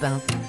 Europe 1.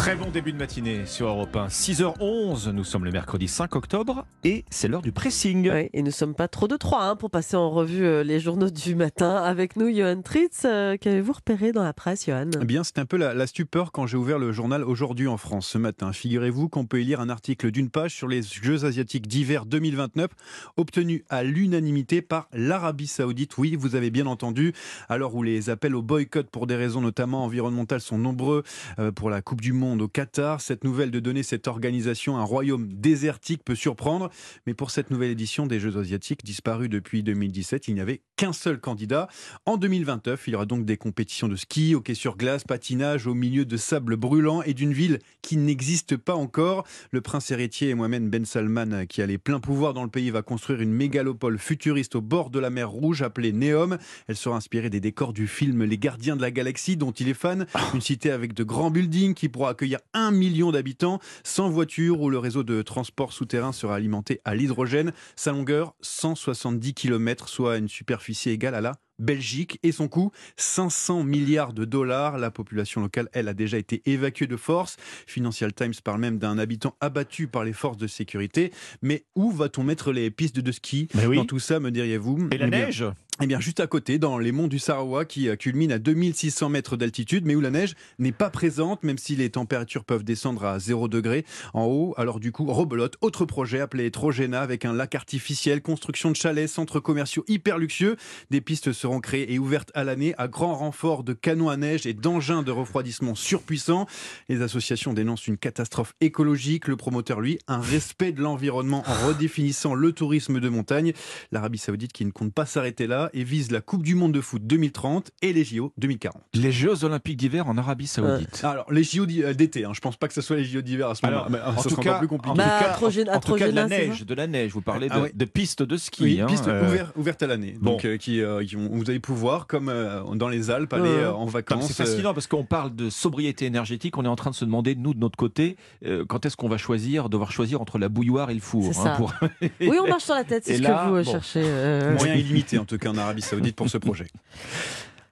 Très bon début de matinée sur Europe 1. 6h11, nous sommes le mercredi 5 octobre et c'est l'heure du pressing. Oui, et nous sommes pas trop de trois hein, pour passer en revue euh, les journaux du matin. Avec nous, Johan Tritz. Euh, Qu'avez-vous repéré dans la presse, Johan? Eh bien, c'est un peu la, la stupeur quand j'ai ouvert le journal aujourd'hui en France ce matin. Figurez-vous qu'on peut y lire un article d'une page sur les Jeux asiatiques d'hiver 2029, obtenu à l'unanimité par l'Arabie Saoudite. Oui, vous avez bien entendu. Alors où les appels au boycott pour des raisons notamment environnementales sont nombreux euh, pour la Coupe du Monde au Qatar, cette nouvelle de donner cette organisation un royaume désertique peut surprendre. Mais pour cette nouvelle édition des Jeux asiatiques, disparue depuis 2017, il n'y avait qu'un seul candidat. En 2029, il y aura donc des compétitions de ski, hockey sur glace, patinage au milieu de sable brûlant et d'une ville qui n'existe pas encore. Le prince héritier Mohamed Ben Salman, qui a les pleins pouvoirs dans le pays, va construire une mégalopole futuriste au bord de la mer Rouge appelée Neom. Elle sera inspirée des décors du film Les Gardiens de la Galaxie, dont il est fan. Une cité avec de grands buildings qui pourra accueillir un million d'habitants, sans voiture, où le réseau de transport souterrain sera alimenté à l'hydrogène. Sa longueur, 170 km, soit une superficie égale à la Belgique et son coût 500 milliards de dollars. La population locale, elle, a déjà été évacuée de force. Financial Times parle même d'un habitant abattu par les forces de sécurité. Mais où va-t-on mettre les pistes de ski oui. dans tout ça, me diriez-vous? Et la Eh bien, neige? Eh bien, juste à côté, dans les monts du Sarawa, qui euh, culminent à 2600 mètres d'altitude, mais où la neige n'est pas présente, même si les températures peuvent descendre à 0 degré en haut. Alors du coup, rebelote, autre projet appelé Trojena, avec un lac artificiel, construction de chalets, centres commerciaux hyper luxueux. Des pistes seront créées et ouvertes à l'année, à grand renfort de canons à neige et d'engins de refroidissement surpuissants. Les associations dénoncent une catastrophe écologique. Le promoteur, lui, un respect de l'environnement en redéfinissant le tourisme de montagne. L'Arabie Saoudite qui ne compte pas s'arrêter là et vise la Coupe du Monde de foot 2030 et les JO 2040. Les Jeux Olympiques d'hiver en Arabie Saoudite. Alors, les JO euh, d'été, hein, je pense pas que ce soit les JO d'hiver à ce moment-là. Euh, en ça tout cas- plus en compliqué. tout Bah, cas, en tout de la neige, de la neige. Vous parlez de, Ah de pistes de ski. Oui, hein, piste euh, ouverte, ouverte à l'année. bon. Donc, euh, qui, euh, qui vont- vous allez pouvoir, comme euh, dans les Alpes, aller Ouais. euh, en vacances. C'est fascinant parce qu'on parle de sobriété énergétique. On est en train de se demander, nous, de notre côté, euh, quand est-ce qu'on va choisir, devoir choisir entre la bouilloire et le four. hein, C'est ça. pour- Oui, on marche sur la tête, c'est ce là, que vous euh, bon. cherchez. euh, Moyen illimité, en tout cas, en Arabie Saoudite pour ce projet.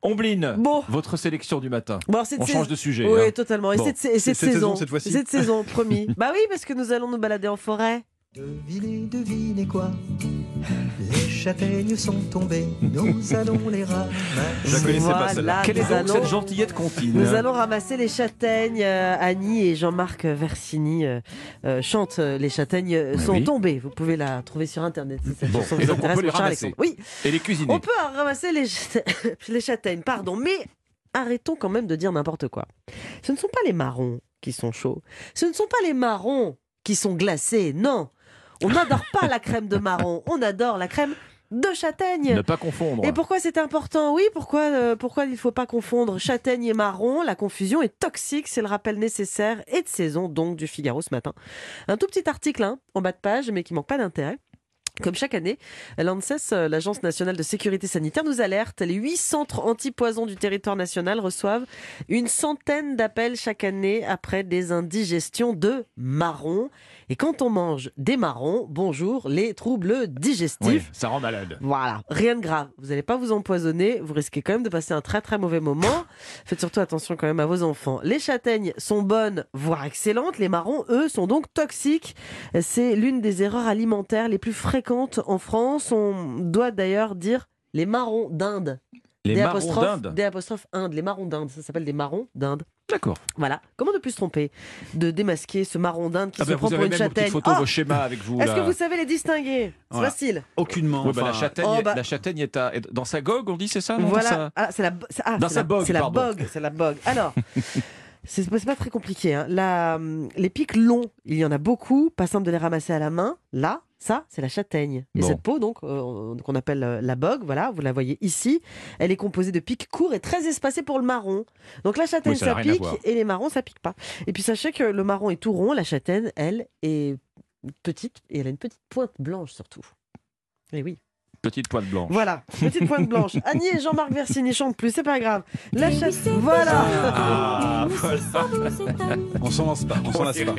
Ombline, Bon. votre sélection du matin. Bon, cette On change de sujet. Oui, hein. totalement. Et Bon. cette, et cette Cette saison, saison, cette fois-ci. Cette saison, promis. bah oui, parce que nous allons nous balader en forêt. Devinez, devinez quoi Les châtaignes sont tombées, nous allons les ramasser. Je la connaissais pas, celle-là. Quelle est nous donc allons- cette gentillette continue Nous allons ramasser les châtaignes. Euh, Annie et Jean-Marc Versini euh, euh, chantent Les châtaignes sont oui. tombées. Vous pouvez la trouver sur Internet si cette Bon, chanson et vous donc on intéresse, peut les ramasser. Oui, Et les cuisiner. on peut ramasser les, châta- les châtaignes, pardon, mais arrêtons quand même de dire n'importe quoi. Ce ne sont pas les marrons qui sont chauds. Ce ne sont pas les marrons qui sont glacés. Non, on n'adore pas la crème de marron. On adore la crème de châtaigne. Ne pas confondre. Et pourquoi c'est important? Oui, pourquoi, euh, pourquoi il ne faut pas confondre châtaigne et marron? La confusion est toxique, c'est le rappel nécessaire et de saison donc du Figaro ce matin. Un tout petit article hein, en bas de page, mais qui manque pas d'intérêt. Comme chaque année, l'ANSES, euh, l'Agence nationale de sécurité sanitaire, nous alerte. Les huit centres anti-poison du territoire national reçoivent une centaine d'appels chaque année après des indigestions de marrons. Et quand on mange des marrons, bonjour, les troubles digestifs. Oui, ça rend malade. Voilà, rien de grave. Vous n'allez pas vous empoisonner. Vous risquez quand même de passer un très très mauvais moment. Faites surtout attention quand même à vos enfants. Les châtaignes sont bonnes, voire excellentes. Les marrons, eux, sont donc toxiques. C'est l'une des erreurs alimentaires les plus fréquentes en France. On doit d'ailleurs dire les marrons d'Inde. Les Des marrons apostrophes- d'Inde. Des apostrophes Inde. Les marrons d'Inde. Ça s'appelle des marrons d'Inde. D'accord. Voilà. Comment ne plus se tromper de démasquer ce marron d'Inde qui Ah se ben, prend vous pour avez une châtaigne photos, Oh vos schémas avec vous. Est-ce que vous savez les distinguer? C'est Voilà. facile. Aucunement. Bah, la, enfin, châtaigne, Oh, bah- la châtaigne est, à- est dans sa gogue, on dit, c'est ça non, dans Voilà. sa- Ah, c'est la, ah, Dans sa la- bogue, C'est la pardon. bogue, c'est la bogue. Alors, c'est pas, pas très compliqué. hein. La, hum, les pics longs, il y en a beaucoup. Pas simple de les ramasser à la main. Là, ça, c'est la châtaigne. Et Bon. cette peau, donc, euh, qu'on appelle euh, la bogue, voilà, vous la voyez ici. Elle est composée de pics courts et très espacés pour le marron. Donc la châtaigne, Oui, ça pique et les marrons, ça pique pas. Et puis sachez que le marron est tout rond, la châtaigne, elle, est petite et elle a une petite pointe blanche surtout. Et oui. Petite pointe blanche. Voilà, petite pointe blanche. Annie et Jean-Marc Versini chantent plus, c'est pas grave. La chatte, voilà. Ah, On s'en lance pas, on s'en lasse pas.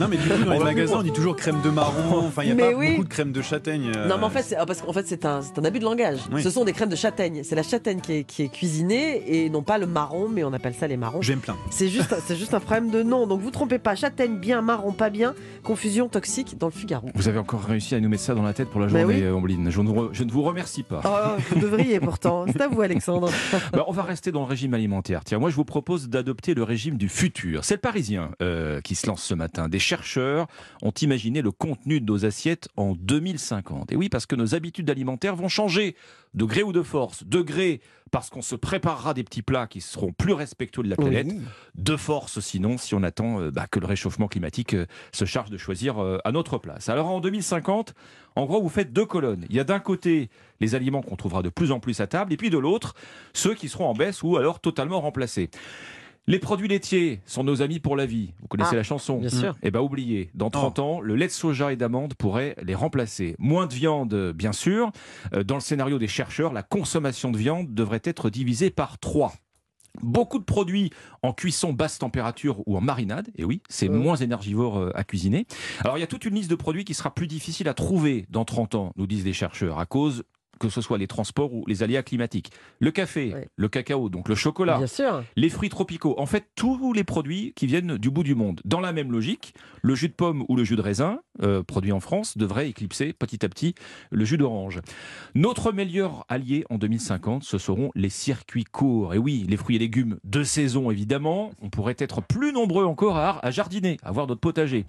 Non, mais du coup, dans les On va magasins, on dit toujours crème de marron. Enfin, il n'y a Mais pas oui. beaucoup de crème de châtaigne. euh, Non, mais en fait, c'est, ah, parce qu'en fait, c'est un, c'est un abus de langage. Oui. Ce sont des crèmes de châtaigne. C'est la châtaigne qui est, qui est cuisinée et non pas le marron, mais on appelle ça les marrons. Je vais me plaindre. C'est juste, c'est juste un problème de nom. Donc vous trompez pas. Châtaigne bien, marron pas bien. Confusion toxique dans le Figaro. Vous avez encore réussi à nous mettre ça dans la tête pour la journée, oui. Ombline. Je ne, vous re- je ne vous remercie pas. Oh, vous devriez pourtant. C'est à vous, Alexandre. Bah, on va rester dans le régime alimentaire. Tiens, moi, je vous propose d'adopter le régime du futur. C'est le Parisien euh, qui se lance ce matin. Des chercheurs ont imaginé le contenu de nos assiettes en 2050. Et oui, parce que nos habitudes alimentaires vont changer, de gré ou de force. De gré, parce qu'on se préparera des petits plats qui seront plus respectueux de la planète. De force, sinon, si on attend euh, bah, que le réchauffement climatique euh, se charge de choisir euh, à notre place. Alors en 2050, en gros, vous faites deux colonnes. Il y a d'un côté les aliments qu'on trouvera de plus en plus à table, et puis de l'autre, ceux qui seront en baisse ou alors totalement remplacés. Les produits laitiers sont nos amis pour la vie. Vous connaissez Ah, la chanson bien sûr. Eh bien, oubliez. Dans 30 ans, le lait de soja et d'amande pourrait les remplacer. Moins de viande, bien sûr. Euh, Dans le scénario des chercheurs, la consommation de viande devrait être divisée par 3. Beaucoup de produits en cuisson basse température ou en marinade, et oui, c'est moins énergivore euh, à cuisiner. Alors il y a toute une liste de produits qui sera plus difficile à trouver dans 30 ans, nous disent les chercheurs, à cause que ce soit les transports ou les aléas climatiques. Le café, le cacao, donc le chocolat, les fruits tropicaux, en fait tous les produits qui viennent du bout du monde. Dans la même logique, le jus de pomme ou le jus de raisin, euh, produit en France, devrait éclipser petit à petit le jus d'orange. Notre meilleur allié en 2050, ce seront les circuits courts. Et oui, les fruits et légumes de saison évidemment. On pourrait être plus nombreux encore à, à jardiner, à avoir notre potager.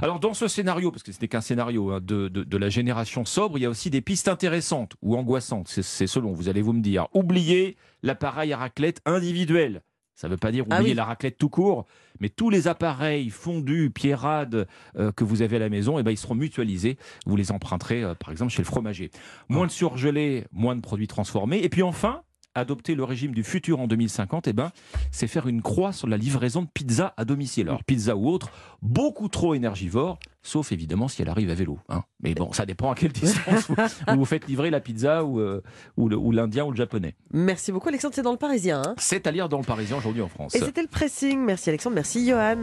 Alors dans ce scénario, parce que ce n'est qu'un scénario hein, de, de- de la génération sobre, il y a aussi des pistes intéressantes ou angoissantes. C'est- selon, vous allez vous me dire. Oubliez l'appareil à raclette individuel. Ça ne veut pas dire Ah oublier oui. la raclette tout court, mais tous les appareils fondus, pierrades euh, que vous avez à la maison, eh ben, ils seront mutualisés. Vous les emprunterez, euh, par exemple, chez le fromager. Moins de surgelés, moins de produits transformés. Et puis enfin, adopter le régime du futur en 2050, eh ben, c'est faire une croix sur la livraison de pizza à domicile. Alors, pizza ou autre, beaucoup trop énergivore, sauf évidemment si elle arrive à vélo. hein. Mais bon, ça dépend à quelle distance vous, vous faites livrer la pizza ou, euh, ou l'indien ou le japonais. Merci beaucoup, Alexandre. C'est dans le Parisien. hein. C'est à lire dans le Parisien aujourd'hui en France. Et c'était le pressing. Merci, Alexandre. Merci, Johan.